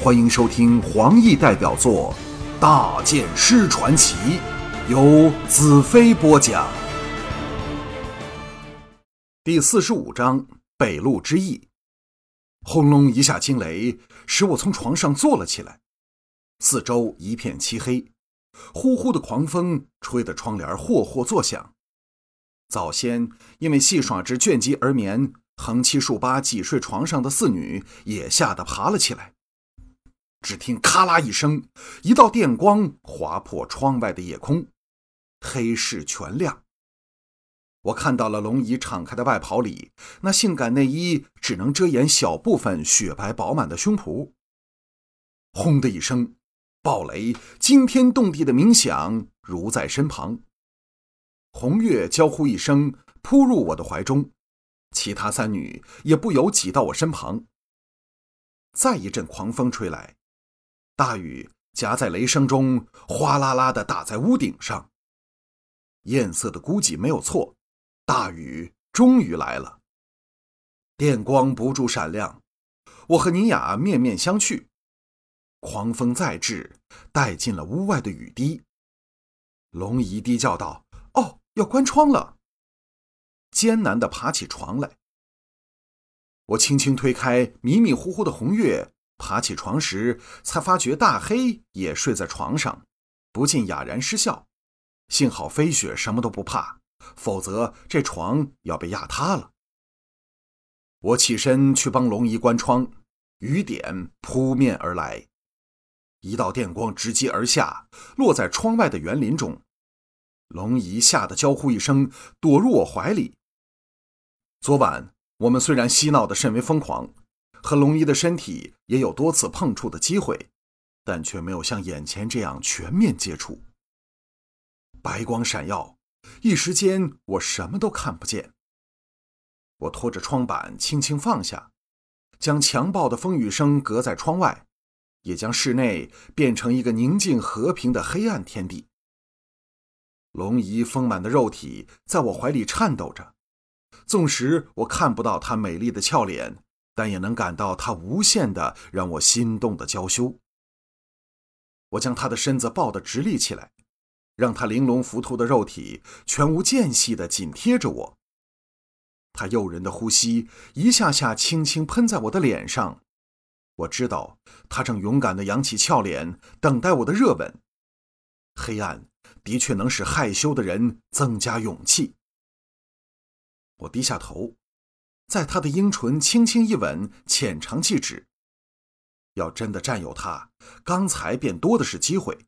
欢迎收听黄奕代表作《大剑师传奇》，由子飞播讲。第四十五章：北路之役。轰隆一下惊雷，使我从床上坐了起来。四周一片漆黑，呼呼的狂风吹得窗帘霍霍作响。早先因为戏耍之倦极而眠，横七竖八挤睡床上的四女也吓得爬了起来。只听咔啦一声，一道电光划破窗外的夜空，黑市全亮。我看到了龙姨敞开的外袍里，那性感内衣只能遮掩小部分雪白饱满的胸脯。轰的一声，暴雷惊天动地的鸣响如在身旁。红月娇呼一声，扑入我的怀中，其他三女也不由挤到我身旁。再一阵狂风吹来。大雨夹在雷声中，哗啦啦的打在屋顶上。艳色的估计没有错，大雨终于来了。电光不住闪亮，我和尼雅面面相觑。狂风再至，带进了屋外的雨滴。龙姨低叫道：“哦，要关窗了。”艰难地爬起床来。我轻轻推开迷迷糊糊的红月。爬起床时，才发觉大黑也睡在床上，不禁哑然失笑。幸好飞雪什么都不怕，否则这床要被压塌了。我起身去帮龙姨关窗，雨点扑面而来，一道电光直击而下，落在窗外的园林中。龙姨吓得娇呼一声，躲入我怀里。昨晚我们虽然嬉闹得甚为疯狂。和龙姨的身体也有多次碰触的机会，但却没有像眼前这样全面接触。白光闪耀，一时间我什么都看不见。我拖着窗板轻轻放下，将强暴的风雨声隔在窗外，也将室内变成一个宁静和平的黑暗天地。龙姨丰满的肉体在我怀里颤抖着，纵使我看不到她美丽的俏脸。但也能感到他无限的让我心动的娇羞。我将他的身子抱得直立起来，让他玲珑浮凸的肉体全无间隙的紧贴着我。他诱人的呼吸一下下轻轻喷在我的脸上，我知道他正勇敢的扬起俏脸，等待我的热吻。黑暗的确能使害羞的人增加勇气。我低下头。在他的樱唇轻轻一吻，浅尝即止。要真的占有他，刚才便多的是机会。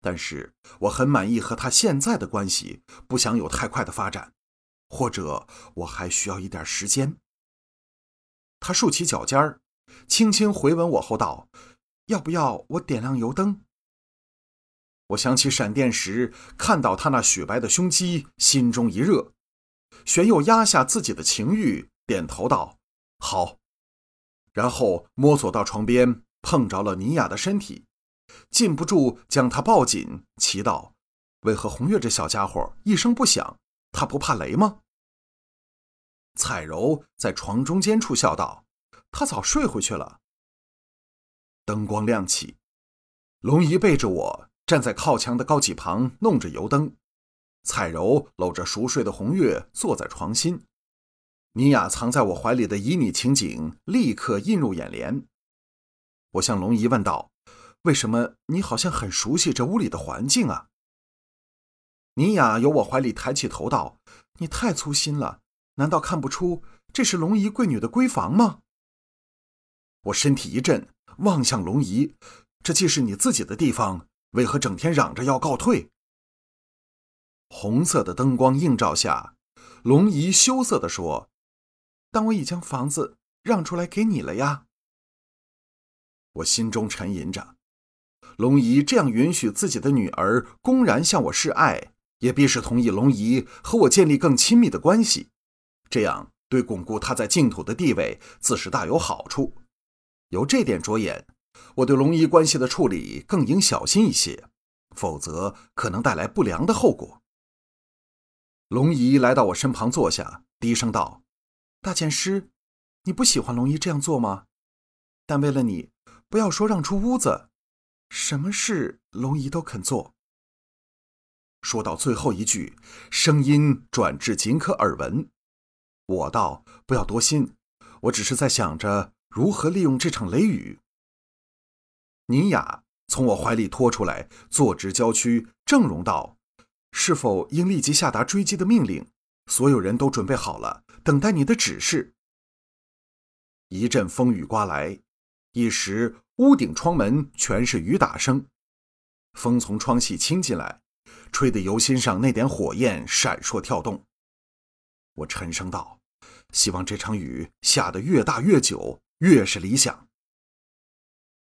但是我很满意和他现在的关系，不想有太快的发展，或者我还需要一点时间。他竖起脚尖儿，轻轻回吻我后道：“要不要我点亮油灯？”我想起闪电时看到他那雪白的胸肌，心中一热，旋又压下自己的情欲。点头道：“好。”然后摸索到床边，碰着了尼雅的身体，禁不住将她抱紧，祈道：“为何红月这小家伙一声不响？他不怕雷吗？”彩柔在床中间处笑道：“他早睡回去了。”灯光亮起，龙姨背着我站在靠墙的高几旁，弄着油灯。彩柔搂着熟睡的红月坐在床心。尼雅藏在我怀里的旖旎情景立刻映入眼帘。我向龙姨问道：“为什么你好像很熟悉这屋里的环境啊？”尼雅由我怀里抬起头道：“你太粗心了，难道看不出这是龙姨贵女的闺房吗？”我身体一震，望向龙姨：“这既是你自己的地方，为何整天嚷着要告退？”红色的灯光映照下，龙姨羞涩地说。但我已将房子让出来给你了呀。我心中沉吟着，龙姨这样允许自己的女儿公然向我示爱，也必是同意龙姨和我建立更亲密的关系。这样对巩固她在净土的地位，自是大有好处。由这点着眼，我对龙姨关系的处理更应小心一些，否则可能带来不良的后果。龙姨来到我身旁坐下，低声道。大剑师，你不喜欢龙姨这样做吗？但为了你，不要说让出屋子，什么事龙姨都肯做。”说到最后一句，声音转至仅可耳闻。我道：“不要多心，我只是在想着如何利用这场雷雨。”尼雅从我怀里拖出来，坐直郊区，正容道：“是否应立即下达追击的命令？所有人都准备好了，等待你的指示。”一阵风雨刮来，一时屋顶窗门全是雨打声，风从窗隙倾进来。吹得油心上那点火焰闪烁跳动。我沉声道：“希望这场雨下得越大越久，越是理想。”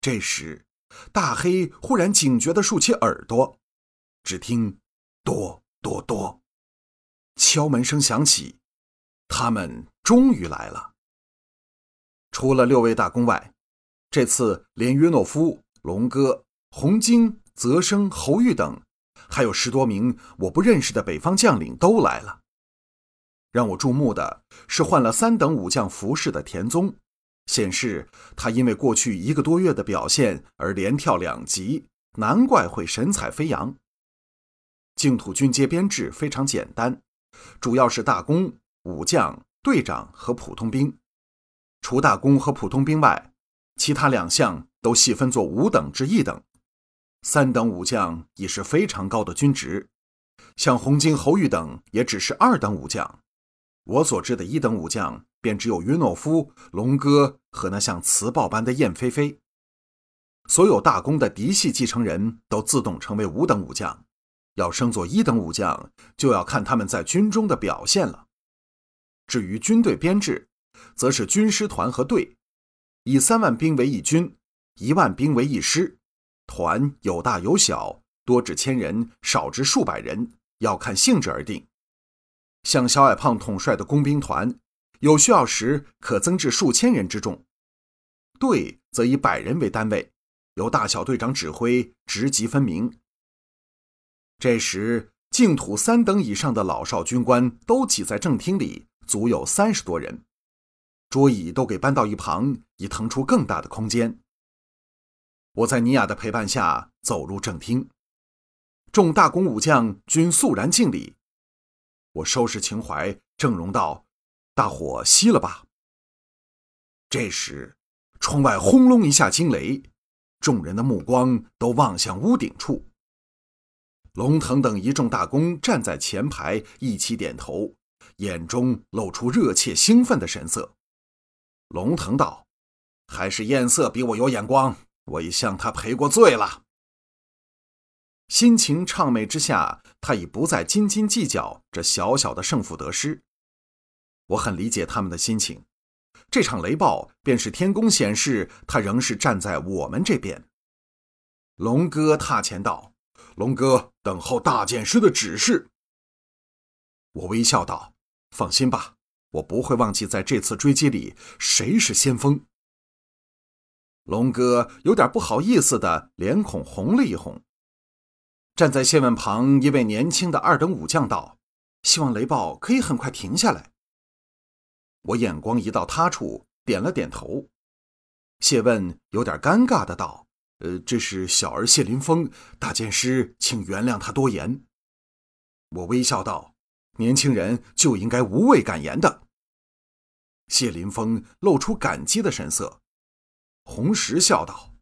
这时，大黑忽然警觉地竖起耳朵，只听“哆哆哆”，敲门声响起，他们终于来了。除了六位大公外，这次连约诺夫、龙哥、洪金、泽生、侯玉等。还有十多名我不认识的北方将领都来了。让我注目的是换了三等武将服饰的田宗，显示他因为过去一个多月的表现而连跳两级，难怪会神采飞扬。净土军阶编制非常简单，主要是大公、武将、队长和普通兵。除大公和普通兵外，其他两项都细分作五等至一等。三等武将已是非常高的军职，像洪金、侯玉等也只是二等武将。我所知的一等武将便只有约诺夫、龙哥和那像磁暴般的燕飞飞。所有大功的嫡系继承人都自动成为五等武将，要升做一等武将，就要看他们在军中的表现了。至于军队编制，则是军师团和队，以三万兵为一军，一万兵为一师。团有大有小，多至千人，少至数百人，要看性质而定。像小矮胖统帅的工兵团，有需要时可增至数千人之众。队则以百人为单位，由大小队长指挥，职级分明。这时，净土三等以上的老少军官都挤在正厅里，足有三十多人，桌椅都给搬到一旁，以腾出更大的空间。我在尼亚的陪伴下走入正厅，众大公武将均肃然敬礼。我收拾情怀，正容道：“大伙熄了吧。”这时，窗外轰隆一下惊雷，众人的目光都望向屋顶处。龙腾等一众大公站在前排，一起点头，眼中露出热切兴奋的神色。龙腾道：“还是艳色比我有眼光。”我已向他赔过罪了。心情畅美之下，他已不再斤斤计较这小小的胜负得失。我很理解他们的心情。这场雷暴便是天公显示，他仍是站在我们这边。龙哥踏前道：“龙哥，等候大剑师的指示。”我微笑道：“放心吧，我不会忘记在这次追击里谁是先锋。”龙哥有点不好意思的脸孔红了一红。站在谢问旁一位年轻的二等武将道：“希望雷暴可以很快停下来。”我眼光移到他处，点了点头。谢问有点尴尬的道：“呃，这是小儿谢林峰，大剑师，请原谅他多言。”我微笑道：“年轻人就应该无畏敢言的。”谢林峰露出感激的神色。红石笑道：“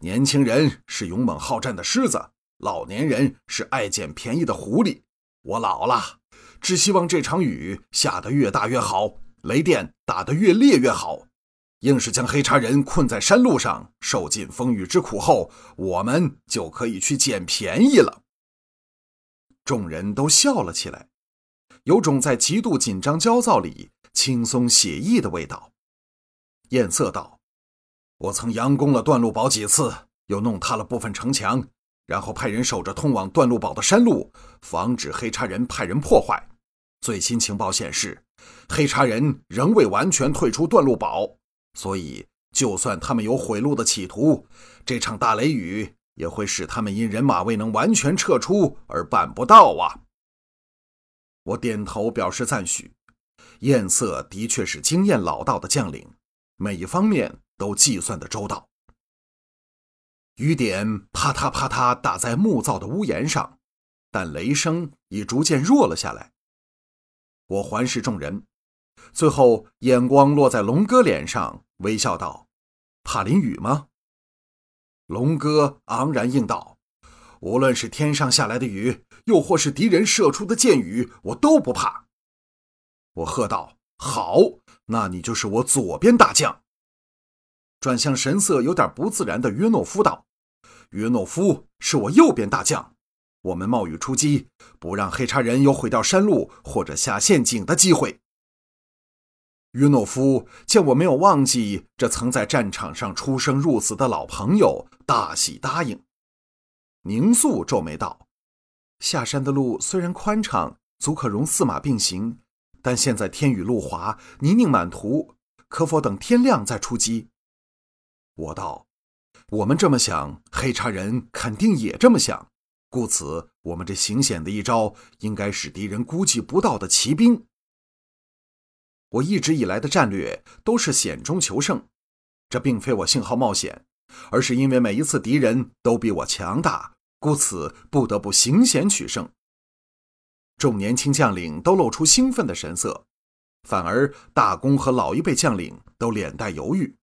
年轻人是勇猛好战的狮子，老年人是爱捡便宜的狐狸。我老了，只希望这场雨下得越大越好，雷电打得越烈越好。硬是将黑茶人困在山路上，受尽风雨之苦后，我们就可以去捡便宜了。”众人都笑了起来，有种在极度紧张焦躁里轻松写意的味道。艳色道。我曾佯攻了段路堡几次，又弄塌了部分城墙，然后派人守着通往段路堡的山路，防止黑茶人派人破坏。最新情报显示，黑茶人仍未完全退出段路堡，所以就算他们有毁路的企图，这场大雷雨也会使他们因人马未能完全撤出而办不到啊！我点头表示赞许。艳色的确是经验老道的将领，每一方面。都计算的周到。雨点啪嗒啪嗒打在木造的屋檐上，但雷声已逐渐弱了下来。我环视众人，最后眼光落在龙哥脸上，微笑道：“怕淋雨吗？”龙哥昂然应道：“无论是天上下来的雨，又或是敌人射出的箭雨，我都不怕。”我喝道：“好，那你就是我左边大将。”转向神色有点不自然的约诺夫道：“约诺夫是我右边大将，我们冒雨出击，不让黑茶人有毁掉山路或者下陷阱的机会。”约诺夫见我没有忘记这曾在战场上出生入死的老朋友，大喜答应。宁肃皱眉道：“下山的路虽然宽敞，足可容四马并行，但现在天雨路滑，泥泞满途，可否等天亮再出击？”我道：“我们这么想，黑茶人肯定也这么想，故此，我们这行险的一招，应该是敌人估计不到的骑兵。”我一直以来的战略都是险中求胜，这并非我信好冒险，而是因为每一次敌人都比我强大，故此不得不行险取胜。众年轻将领都露出兴奋的神色，反而大公和老一辈将领都脸带犹豫。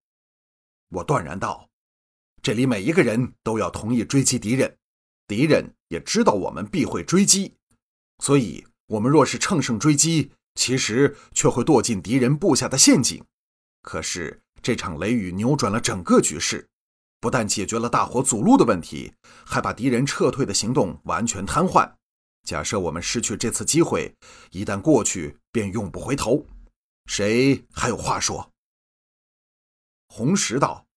我断然道：“这里每一个人都要同意追击敌人，敌人也知道我们必会追击，所以我们若是乘胜追击。”其实却会堕进敌人布下的陷阱。可是这场雷雨扭转了整个局势，不但解决了大火阻路的问题，还把敌人撤退的行动完全瘫痪。假设我们失去这次机会，一旦过去便永不回头。谁还有话说？红石道：“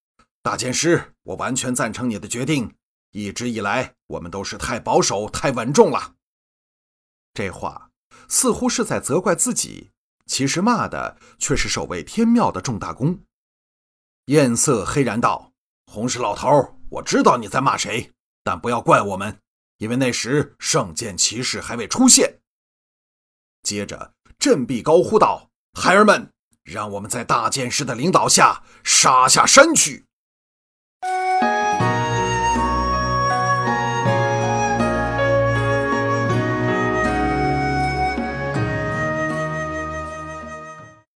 大剑师，我完全赞成你的决定。一直以来，我们都是太保守、太稳重了。”这话。似乎是在责怪自己，其实骂的却是守卫天庙的重大功。艳色黑然道：“红石老头，我知道你在骂谁，但不要怪我们，因为那时圣剑骑士还未出现。”接着振臂高呼道：“孩儿们，让我们在大剑师的领导下杀下山去！”